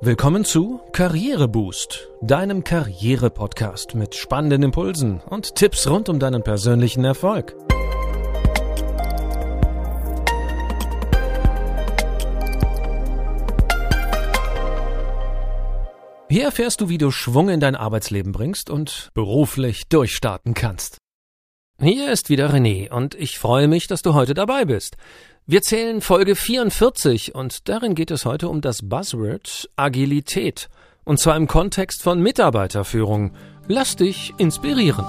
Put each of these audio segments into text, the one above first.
Willkommen zu Karriereboost, deinem Karriere-Podcast mit spannenden Impulsen und Tipps rund um deinen persönlichen Erfolg. Hier erfährst du, wie du Schwung in dein Arbeitsleben bringst und beruflich durchstarten kannst. Hier ist wieder René und ich freue mich, dass du heute dabei bist. Wir zählen Folge 44 und darin geht es heute um das Buzzword Agilität. Und zwar im Kontext von Mitarbeiterführung. Lass dich inspirieren.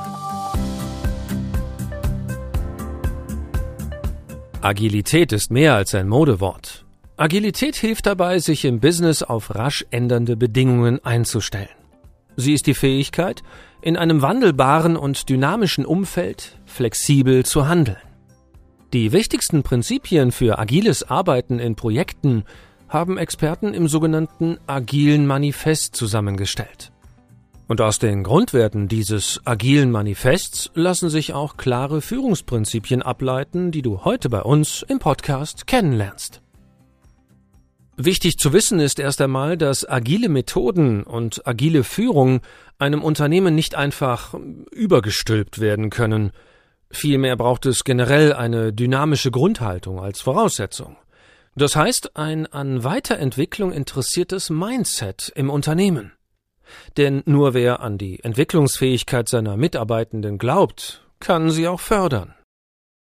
Agilität ist mehr als ein Modewort. Agilität hilft dabei, sich im Business auf rasch ändernde Bedingungen einzustellen. Sie ist die Fähigkeit, in einem wandelbaren und dynamischen Umfeld flexibel zu handeln. Die wichtigsten Prinzipien für agiles Arbeiten in Projekten haben Experten im sogenannten Agilen Manifest zusammengestellt. Und aus den Grundwerten dieses agilen Manifests lassen sich auch klare Führungsprinzipien ableiten, die du heute bei uns im Podcast kennenlernst. Wichtig zu wissen ist erst einmal, dass agile Methoden und agile Führung einem Unternehmen nicht einfach übergestülpt werden können – Vielmehr braucht es generell eine dynamische Grundhaltung als Voraussetzung. Das heißt, ein an Weiterentwicklung interessiertes Mindset im Unternehmen. Denn nur wer an die Entwicklungsfähigkeit seiner Mitarbeitenden glaubt, kann sie auch fördern.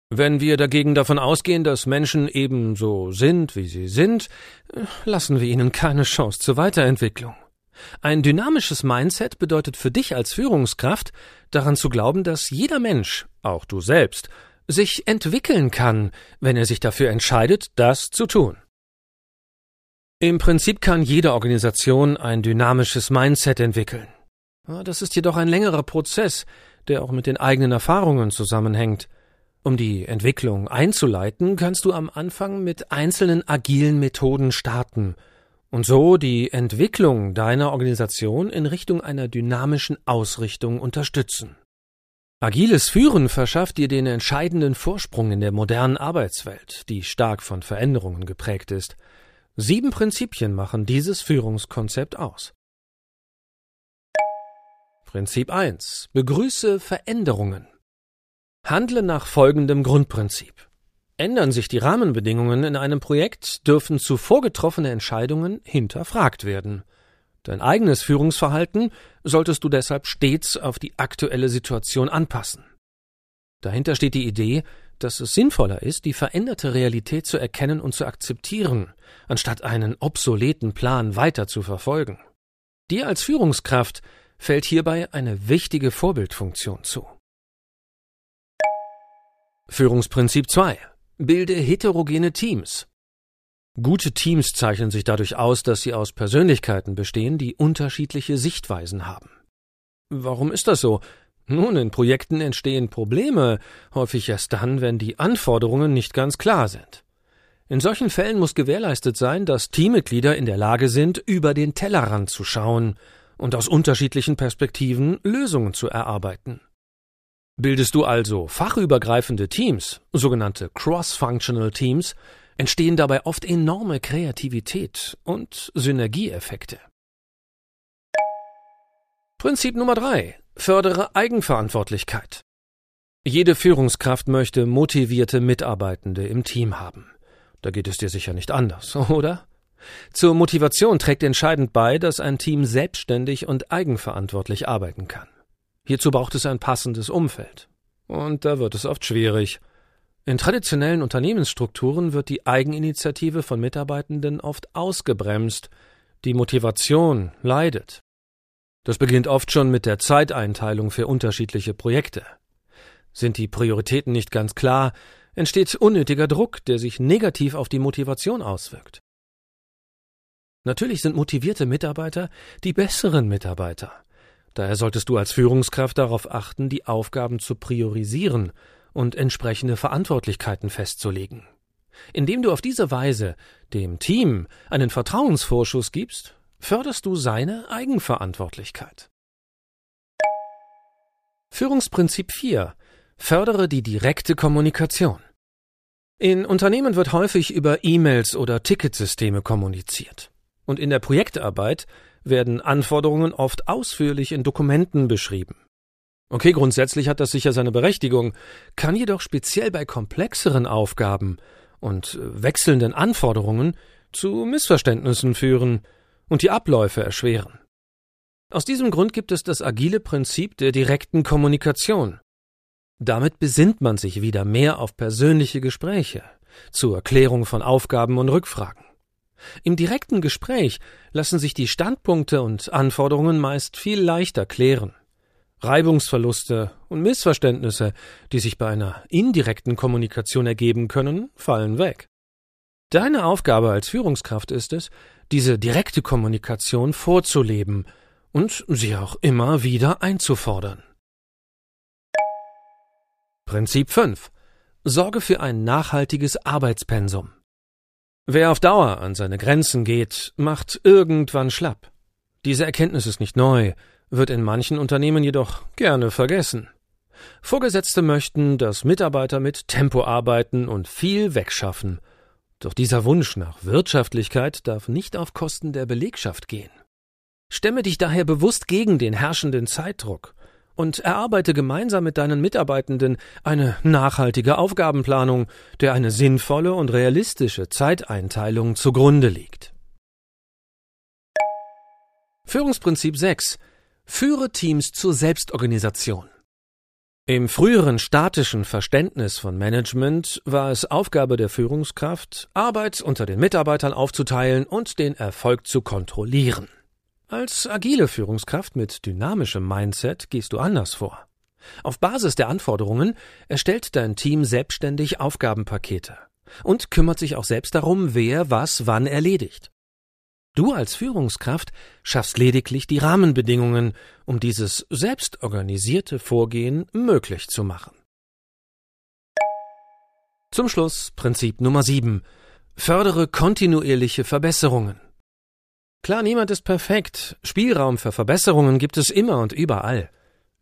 Wenn wir dagegen davon ausgehen, dass Menschen ebenso sind, wie sie sind, lassen wir ihnen keine Chance zur Weiterentwicklung. Ein dynamisches Mindset bedeutet für dich als Führungskraft, daran zu glauben, dass jeder Mensch, auch du selbst, sich entwickeln kann, wenn er sich dafür entscheidet, das zu tun. Im Prinzip kann jede Organisation ein dynamisches Mindset entwickeln. Das ist jedoch ein längerer Prozess, der auch mit den eigenen Erfahrungen zusammenhängt. Um die Entwicklung einzuleiten, kannst du am Anfang mit einzelnen agilen Methoden starten – und so die Entwicklung deiner Organisation in Richtung einer dynamischen Ausrichtung unterstützen. Agiles Führen verschafft dir den entscheidenden Vorsprung in der modernen Arbeitswelt, die stark von Veränderungen geprägt ist. Sieben Prinzipien machen dieses Führungskonzept aus. Prinzip 1. Begrüße Veränderungen. Handle nach folgendem Grundprinzip. Ändern sich die Rahmenbedingungen in einem Projekt, dürfen zuvor getroffene Entscheidungen hinterfragt werden. Dein eigenes Führungsverhalten solltest du deshalb stets auf die aktuelle Situation anpassen. Dahinter steht die Idee, dass es sinnvoller ist, die veränderte Realität zu erkennen und zu akzeptieren, anstatt einen obsoleten Plan weiter zu verfolgen. Dir als Führungskraft fällt hierbei eine wichtige Vorbildfunktion zu. Führungsprinzip 2 Bilde heterogene Teams. Gute Teams zeichnen sich dadurch aus, dass sie aus Persönlichkeiten bestehen, die unterschiedliche Sichtweisen haben. Warum ist das so? Nun, in Projekten entstehen Probleme, häufig erst dann, wenn die Anforderungen nicht ganz klar sind. In solchen Fällen muss gewährleistet sein, dass Teammitglieder in der Lage sind, über den Tellerrand zu schauen und aus unterschiedlichen Perspektiven Lösungen zu erarbeiten. Bildest du also fachübergreifende Teams, sogenannte Cross-Functional Teams, entstehen dabei oft enorme Kreativität und Synergieeffekte. Prinzip Nummer drei: Fördere Eigenverantwortlichkeit. Jede Führungskraft möchte motivierte Mitarbeitende im Team haben. Da geht es dir sicher nicht anders, oder? Zur Motivation trägt entscheidend bei, dass ein Team selbstständig und eigenverantwortlich arbeiten kann. Hierzu braucht es ein passendes Umfeld. Und da wird es oft schwierig. In traditionellen Unternehmensstrukturen wird die Eigeninitiative von Mitarbeitenden oft ausgebremst, die Motivation leidet. Das beginnt oft schon mit der Zeiteinteilung für unterschiedliche Projekte. Sind die Prioritäten nicht ganz klar, entsteht unnötiger Druck, der sich negativ auf die Motivation auswirkt. Natürlich sind motivierte Mitarbeiter die besseren Mitarbeiter. Daher solltest du als Führungskraft darauf achten, die Aufgaben zu priorisieren und entsprechende Verantwortlichkeiten festzulegen. Indem du auf diese Weise dem Team einen Vertrauensvorschuss gibst, förderst du seine Eigenverantwortlichkeit. Führungsprinzip 4. Fördere die direkte Kommunikation. In Unternehmen wird häufig über E-Mails oder Ticketsysteme kommuniziert. Und in der Projektarbeit werden Anforderungen oft ausführlich in Dokumenten beschrieben. Okay, grundsätzlich hat das sicher seine Berechtigung, kann jedoch speziell bei komplexeren Aufgaben und wechselnden Anforderungen zu Missverständnissen führen und die Abläufe erschweren. Aus diesem Grund gibt es das agile Prinzip der direkten Kommunikation. Damit besinnt man sich wieder mehr auf persönliche Gespräche zur Erklärung von Aufgaben und Rückfragen. Im direkten Gespräch lassen sich die Standpunkte und Anforderungen meist viel leichter klären. Reibungsverluste und Missverständnisse, die sich bei einer indirekten Kommunikation ergeben können, fallen weg. Deine Aufgabe als Führungskraft ist es, diese direkte Kommunikation vorzuleben und sie auch immer wieder einzufordern. Prinzip 5. Sorge für ein nachhaltiges Arbeitspensum. Wer auf Dauer an seine Grenzen geht, macht irgendwann schlapp. Diese Erkenntnis ist nicht neu, wird in manchen Unternehmen jedoch gerne vergessen. Vorgesetzte möchten, dass Mitarbeiter mit Tempo arbeiten und viel wegschaffen. Doch dieser Wunsch nach Wirtschaftlichkeit darf nicht auf Kosten der Belegschaft gehen. Stemme dich daher bewusst gegen den herrschenden Zeitdruck und erarbeite gemeinsam mit deinen Mitarbeitenden eine nachhaltige Aufgabenplanung, der eine sinnvolle und realistische Zeiteinteilung zugrunde liegt. Führungsprinzip 6. Führe Teams zur Selbstorganisation. Im früheren statischen Verständnis von Management war es Aufgabe der Führungskraft, Arbeit unter den Mitarbeitern aufzuteilen und den Erfolg zu kontrollieren. Als agile Führungskraft mit dynamischem Mindset gehst du anders vor. Auf Basis der Anforderungen erstellt dein Team selbstständig Aufgabenpakete und kümmert sich auch selbst darum, wer was wann erledigt. Du als Führungskraft schaffst lediglich die Rahmenbedingungen, um dieses selbstorganisierte Vorgehen möglich zu machen. Zum Schluss Prinzip Nummer 7. Fördere kontinuierliche Verbesserungen. Klar, niemand ist perfekt. Spielraum für Verbesserungen gibt es immer und überall.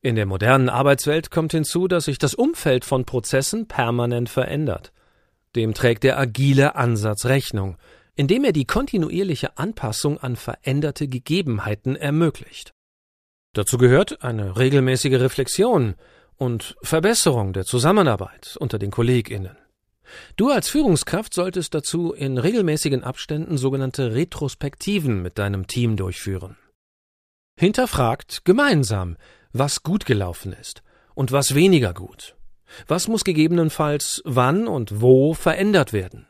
In der modernen Arbeitswelt kommt hinzu, dass sich das Umfeld von Prozessen permanent verändert. Dem trägt der agile Ansatz Rechnung, indem er die kontinuierliche Anpassung an veränderte Gegebenheiten ermöglicht. Dazu gehört eine regelmäßige Reflexion und Verbesserung der Zusammenarbeit unter den Kolleginnen. Du als Führungskraft solltest dazu in regelmäßigen Abständen sogenannte Retrospektiven mit deinem Team durchführen. Hinterfragt gemeinsam, was gut gelaufen ist und was weniger gut. Was muss gegebenenfalls wann und wo verändert werden?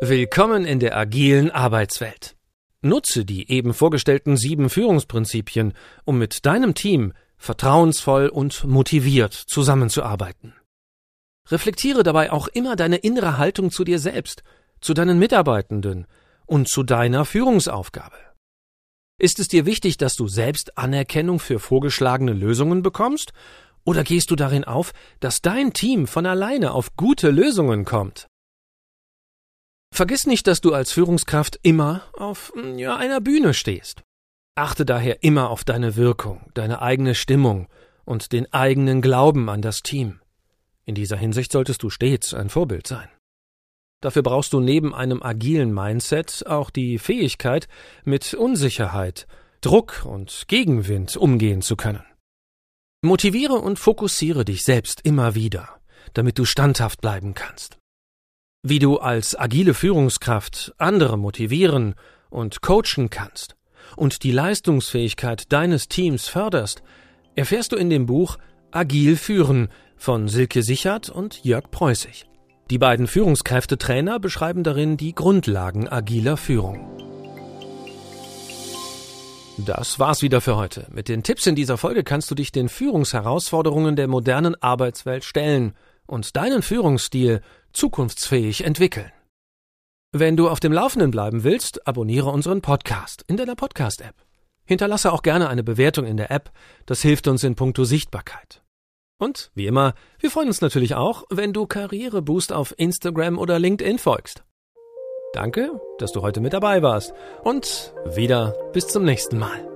Willkommen in der agilen Arbeitswelt. Nutze die eben vorgestellten sieben Führungsprinzipien, um mit deinem Team vertrauensvoll und motiviert zusammenzuarbeiten. Reflektiere dabei auch immer deine innere Haltung zu dir selbst, zu deinen Mitarbeitenden und zu deiner Führungsaufgabe. Ist es dir wichtig, dass du selbst Anerkennung für vorgeschlagene Lösungen bekommst, oder gehst du darin auf, dass dein Team von alleine auf gute Lösungen kommt? Vergiss nicht, dass du als Führungskraft immer auf ja, einer Bühne stehst. Achte daher immer auf deine Wirkung, deine eigene Stimmung und den eigenen Glauben an das Team. In dieser Hinsicht solltest du stets ein Vorbild sein. Dafür brauchst du neben einem agilen Mindset auch die Fähigkeit, mit Unsicherheit, Druck und Gegenwind umgehen zu können. Motiviere und fokussiere dich selbst immer wieder, damit du standhaft bleiben kannst. Wie du als agile Führungskraft andere motivieren und coachen kannst, und die Leistungsfähigkeit deines Teams förderst, erfährst du in dem Buch Agil führen von Silke Sichert und Jörg Preußig. Die beiden Führungskräftetrainer beschreiben darin die Grundlagen agiler Führung. Das war's wieder für heute. Mit den Tipps in dieser Folge kannst du dich den Führungsherausforderungen der modernen Arbeitswelt stellen und deinen Führungsstil zukunftsfähig entwickeln. Wenn du auf dem Laufenden bleiben willst, abonniere unseren Podcast in deiner Podcast-App. Hinterlasse auch gerne eine Bewertung in der App, das hilft uns in puncto Sichtbarkeit. Und, wie immer, wir freuen uns natürlich auch, wenn du Karriereboost auf Instagram oder LinkedIn folgst. Danke, dass du heute mit dabei warst und wieder bis zum nächsten Mal.